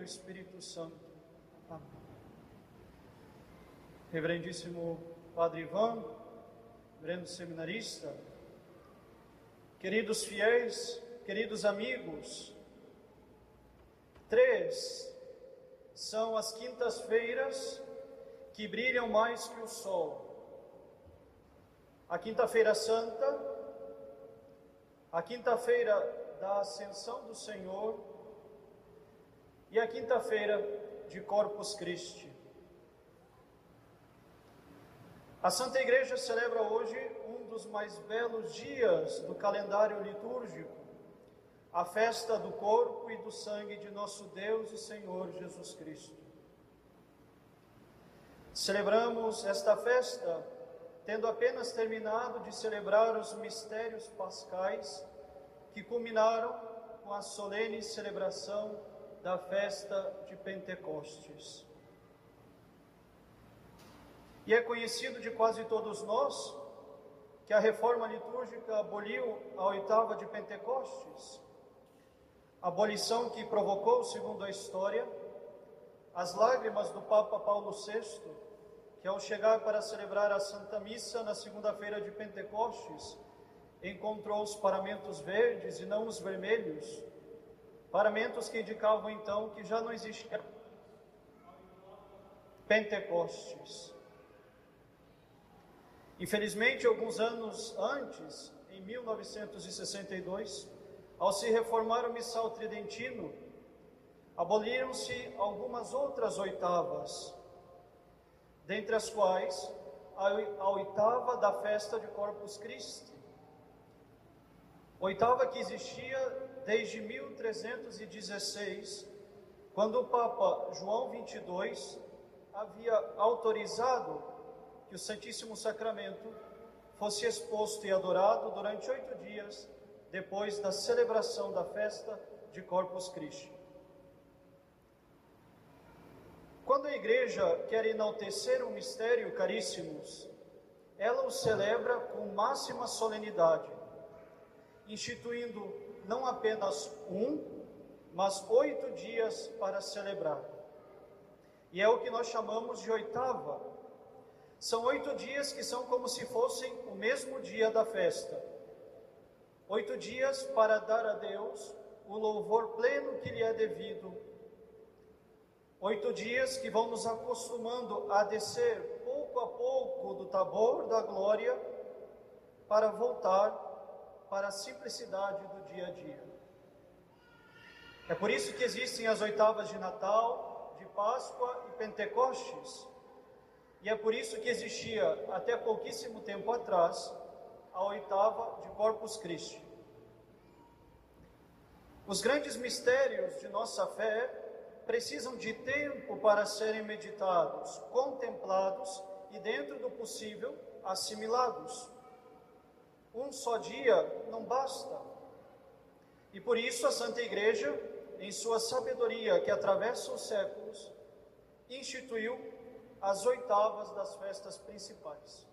do Espírito Santo. Amém. Reverendíssimo Padre Ivan, reverendo seminarista, queridos fiéis, queridos amigos, três são as quintas-feiras que brilham mais que o sol. A Quinta-feira Santa, a Quinta-feira da Ascensão do Senhor e a quinta-feira de Corpus Christi. A Santa Igreja celebra hoje um dos mais belos dias do calendário litúrgico, a festa do corpo e do sangue de nosso Deus e Senhor Jesus Cristo. Celebramos esta festa tendo apenas terminado de celebrar os mistérios pascais que culminaram com a solene celebração da festa de Pentecostes. E é conhecido de quase todos nós que a reforma litúrgica aboliu a oitava de Pentecostes, abolição que provocou, segundo a história, as lágrimas do Papa Paulo VI, que ao chegar para celebrar a Santa Missa na segunda-feira de Pentecostes, encontrou os paramentos verdes e não os vermelhos, Paramentos que indicavam então que já não existia Pentecostes. Infelizmente, alguns anos antes, em 1962, ao se reformar o missal tridentino, aboliram-se algumas outras oitavas, dentre as quais a oitava da festa de Corpus Christi, oitava que existia desde 1316, quando o Papa João 22 havia autorizado que o Santíssimo Sacramento fosse exposto e adorado durante oito dias depois da celebração da festa de Corpus Christi. Quando a igreja quer enaltecer um mistério, caríssimos, ela o celebra com máxima solenidade, instituindo não apenas um, mas oito dias para celebrar. E é o que nós chamamos de oitava. São oito dias que são como se fossem o mesmo dia da festa. Oito dias para dar a Deus o louvor pleno que lhe é devido. Oito dias que vão nos acostumando a descer pouco a pouco do tabor da glória para voltar para a simplicidade do dia a dia. É por isso que existem as oitavas de Natal, de Páscoa e Pentecostes. E é por isso que existia, até pouquíssimo tempo atrás, a oitava de Corpus Christi. Os grandes mistérios de nossa fé precisam de tempo para serem meditados, contemplados e, dentro do possível, assimilados. Um só dia não basta. E por isso a Santa Igreja, em sua sabedoria que atravessa os séculos, instituiu as oitavas das festas principais.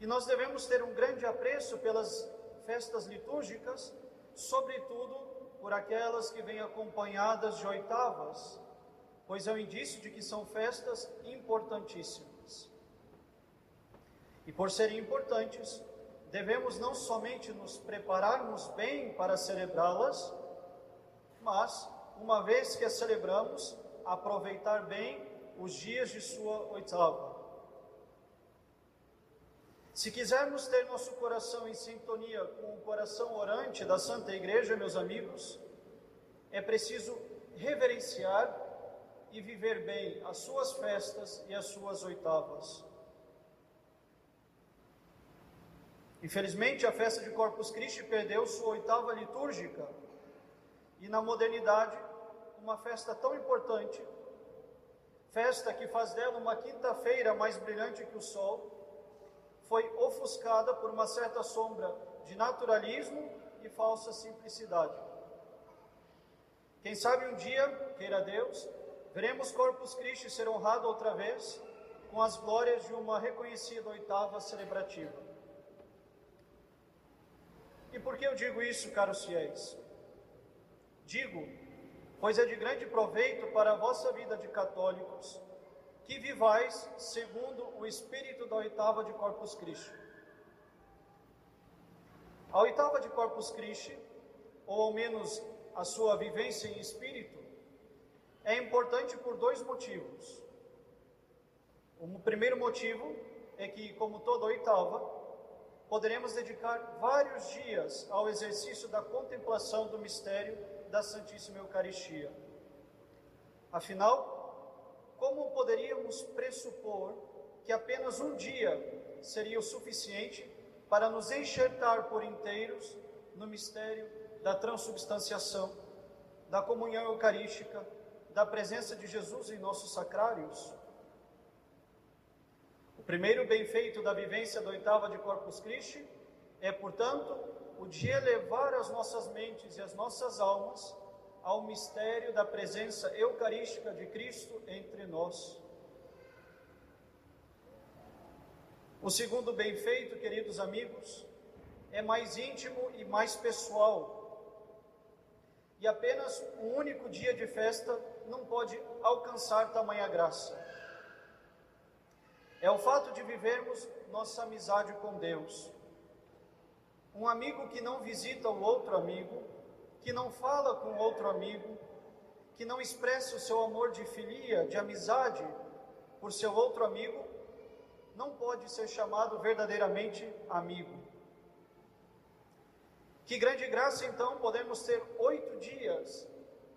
E nós devemos ter um grande apreço pelas festas litúrgicas, sobretudo por aquelas que vêm acompanhadas de oitavas, pois é um indício de que são festas importantíssimas. E por serem importantes, devemos não somente nos prepararmos bem para celebrá-las, mas, uma vez que as celebramos, aproveitar bem os dias de sua oitava. Se quisermos ter nosso coração em sintonia com o coração orante da Santa Igreja, meus amigos, é preciso reverenciar e viver bem as suas festas e as suas oitavas. Infelizmente, a festa de Corpus Christi perdeu sua oitava litúrgica e, na modernidade, uma festa tão importante, festa que faz dela uma quinta-feira mais brilhante que o sol, foi ofuscada por uma certa sombra de naturalismo e falsa simplicidade. Quem sabe um dia, queira Deus, veremos Corpus Christi ser honrado outra vez com as glórias de uma reconhecida oitava celebrativa. E por que eu digo isso, caros fiéis? Digo, pois é de grande proveito para a vossa vida de católicos que vivais segundo o espírito da oitava de Corpus Christi. A oitava de Corpus Christi, ou ao menos a sua vivência em espírito, é importante por dois motivos. O primeiro motivo é que, como toda oitava, poderemos dedicar vários dias ao exercício da contemplação do mistério da Santíssima Eucaristia. Afinal, como poderíamos pressupor que apenas um dia seria o suficiente para nos enxertar por inteiros no mistério da transubstanciação, da comunhão eucarística, da presença de Jesus em nossos sacrários? O primeiro bem feito da vivência da oitava de Corpus Christi é, portanto, o de elevar as nossas mentes e as nossas almas ao mistério da presença eucarística de Cristo entre nós. O segundo bem feito, queridos amigos, é mais íntimo e mais pessoal. E apenas um único dia de festa não pode alcançar tamanha graça. É o fato de vivermos nossa amizade com Deus. Um amigo que não visita o outro amigo, que não fala com outro amigo, que não expressa o seu amor de filia, de amizade por seu outro amigo, não pode ser chamado verdadeiramente amigo. Que grande graça então podemos ter oito dias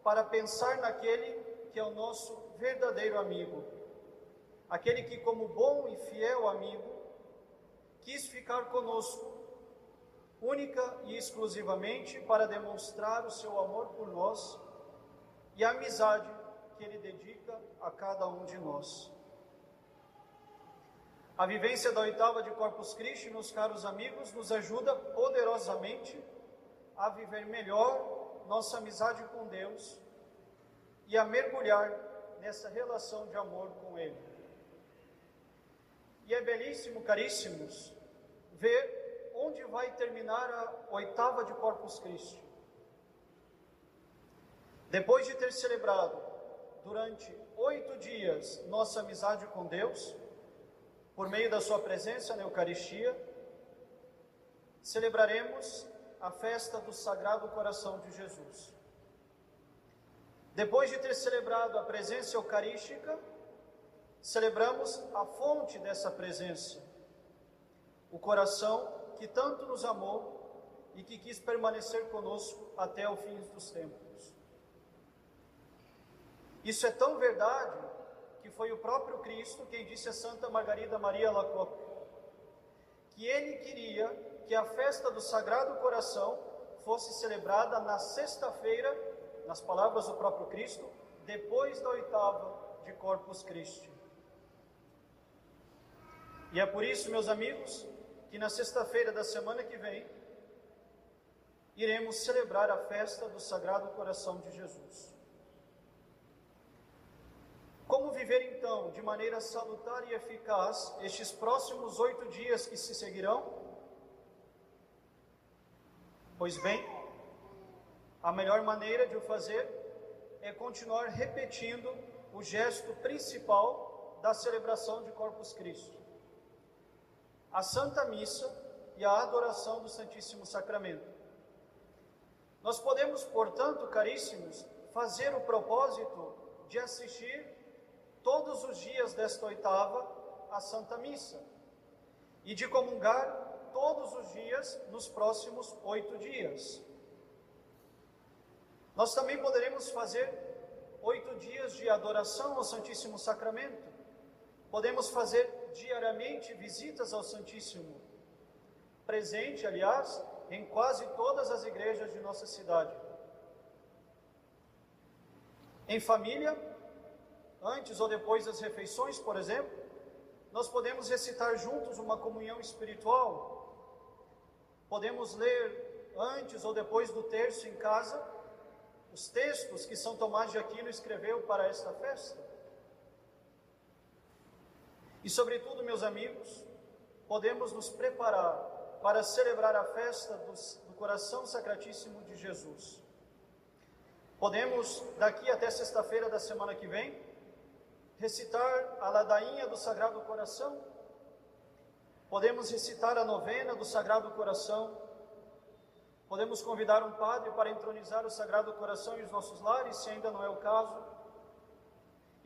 para pensar naquele que é o nosso verdadeiro amigo, aquele que, como bom e fiel amigo, quis ficar conosco única e exclusivamente para demonstrar o seu amor por nós e a amizade que ele dedica a cada um de nós. A vivência da oitava de Corpus Christi, meus caros amigos, nos ajuda poderosamente a viver melhor nossa amizade com Deus e a mergulhar nessa relação de amor com Ele. E é belíssimo, caríssimos, ver onde vai terminar a oitava de Corpus Christi. Depois de ter celebrado durante oito dias nossa amizade com Deus, por meio da Sua presença na Eucaristia, celebraremos a festa do Sagrado Coração de Jesus. Depois de ter celebrado a presença eucarística, celebramos a fonte dessa presença, o coração que tanto nos amou e que quis permanecer conosco até o fim dos tempos. Isso é tão verdade que foi o próprio Cristo quem disse a Santa Margarida Maria Lacoque que ele queria que a festa do Sagrado Coração fosse celebrada na sexta-feira, nas palavras do próprio Cristo, depois da oitava de Corpus Christi. E é por isso, meus amigos, que na sexta-feira da semana que vem iremos celebrar a festa do Sagrado Coração de Jesus. Como viver então de maneira salutar e eficaz estes próximos oito dias que se seguirão? Pois bem, a melhor maneira de o fazer é continuar repetindo o gesto principal da celebração de Corpus Christi a Santa Missa e a adoração do Santíssimo Sacramento. Nós podemos, portanto, caríssimos, fazer o propósito de assistir todos os dias desta oitava à Santa Missa e de comungar todos os dias nos próximos oito dias. Nós também poderemos fazer oito dias de adoração ao Santíssimo Sacramento. Podemos fazer diariamente visitas ao Santíssimo, presente, aliás, em quase todas as igrejas de nossa cidade. Em família, antes ou depois das refeições, por exemplo, nós podemos recitar juntos uma comunhão espiritual. Podemos ler antes ou depois do terço em casa os textos que São Tomás de Aquino escreveu para esta festa. E, sobretudo, meus amigos, podemos nos preparar para celebrar a festa do, do coração sacratíssimo de Jesus. Podemos, daqui até sexta-feira da semana que vem, recitar a ladainha do Sagrado Coração. Podemos recitar a novena do Sagrado Coração. Podemos convidar um padre para entronizar o Sagrado Coração em os nossos lares, se ainda não é o caso.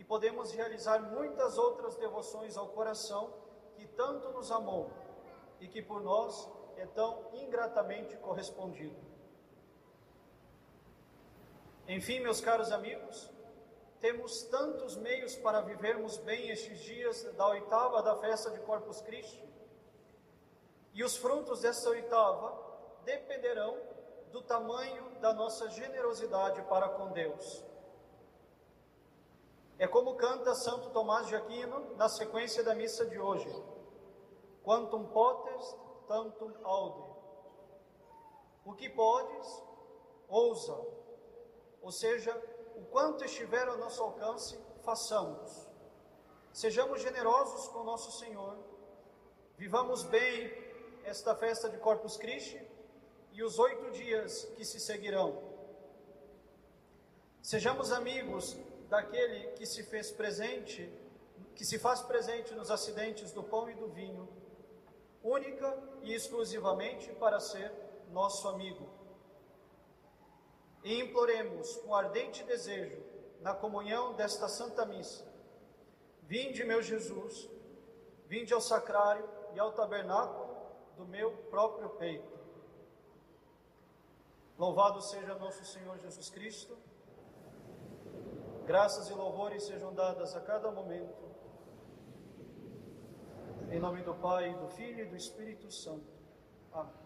Podemos realizar muitas outras devoções ao coração que tanto nos amou e que por nós é tão ingratamente correspondido. Enfim, meus caros amigos, temos tantos meios para vivermos bem estes dias da oitava da festa de Corpus Christi. E os frutos dessa oitava dependerão do tamanho da nossa generosidade para com Deus. É como canta Santo Tomás de Aquino na sequência da missa de hoje. Quantum potest, tantum aude. O que podes, ousa. Ou seja, o quanto estiver ao nosso alcance, façamos. Sejamos generosos com nosso Senhor. Vivamos bem esta festa de Corpus Christi e os oito dias que se seguirão. Sejamos amigos daquele que se fez presente, que se faz presente nos acidentes do pão e do vinho única e exclusivamente para ser nosso amigo. E imploremos com ardente desejo, na comunhão desta Santa Missa, vinde, meu Jesus, vinde ao sacrário e ao tabernáculo do meu próprio peito. Louvado seja nosso Senhor Jesus Cristo. Graças e louvores sejam dadas a cada momento. Em nome do Pai, do Filho e do Espírito Santo. Amém.